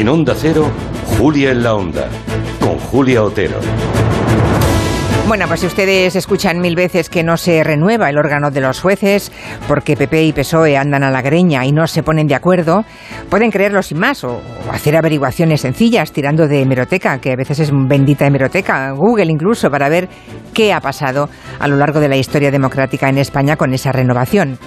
En Onda Cero, Julia en la Onda, con Julia Otero. Bueno, pues si ustedes escuchan mil veces que no se renueva el órgano de los jueces porque PP y PSOE andan a la greña y no se ponen de acuerdo, pueden creerlo sin más o, hacer averiguaciones sencillas tirando de hemeroteca, que a veces es bendita hemeroteca, Google incluso, para ver qué ha pasado a lo largo de la historia democrática en España con esa renovación.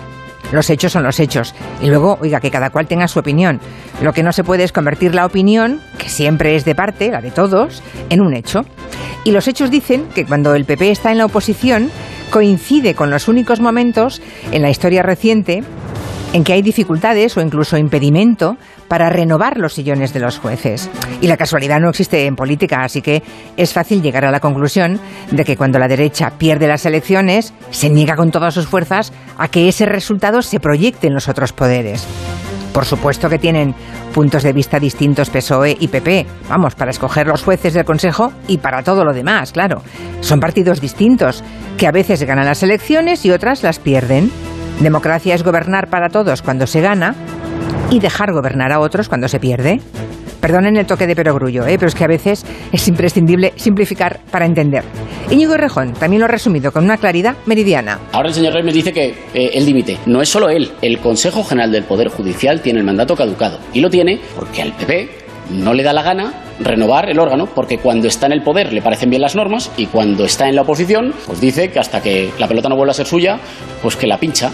Los hechos son los hechos. Y luego, oiga, que cada cual tenga su opinión. Lo que no se puede es convertir la opinión, que siempre es de parte, la de todos, en un hecho. Y los hechos dicen que cuando el PP está en la oposición, coincide con los únicos momentos en la historia reciente en que hay dificultades o incluso impedimento para renovar los sillones de los jueces. Y la casualidad no existe en política, así que es fácil llegar a la conclusión de que cuando la derecha pierde las elecciones, se niega con todas sus fuerzas a que ese resultado se proyecte en los otros poderes. Por supuesto que tienen puntos de vista distintos PSOE y PP, vamos, para escoger los jueces del Consejo y para todo lo demás, claro. Son partidos distintos, que a veces ganan las elecciones y otras las pierden. Democracia es gobernar para todos cuando se gana y dejar gobernar a otros cuando se pierde. Perdonen el toque de perogrullo, ¿eh? pero es que a veces es imprescindible simplificar para entender. Íñigo Rejón también lo ha resumido con una claridad meridiana. Ahora el señor Reyes dice que eh, el límite no es solo él. El Consejo General del Poder Judicial tiene el mandato caducado. Y lo tiene porque al PP no le da la gana renovar el órgano, porque cuando está en el poder le parecen bien las normas y cuando está en la oposición, pues dice que hasta que la pelota no vuelva a ser suya, pues que la pincha.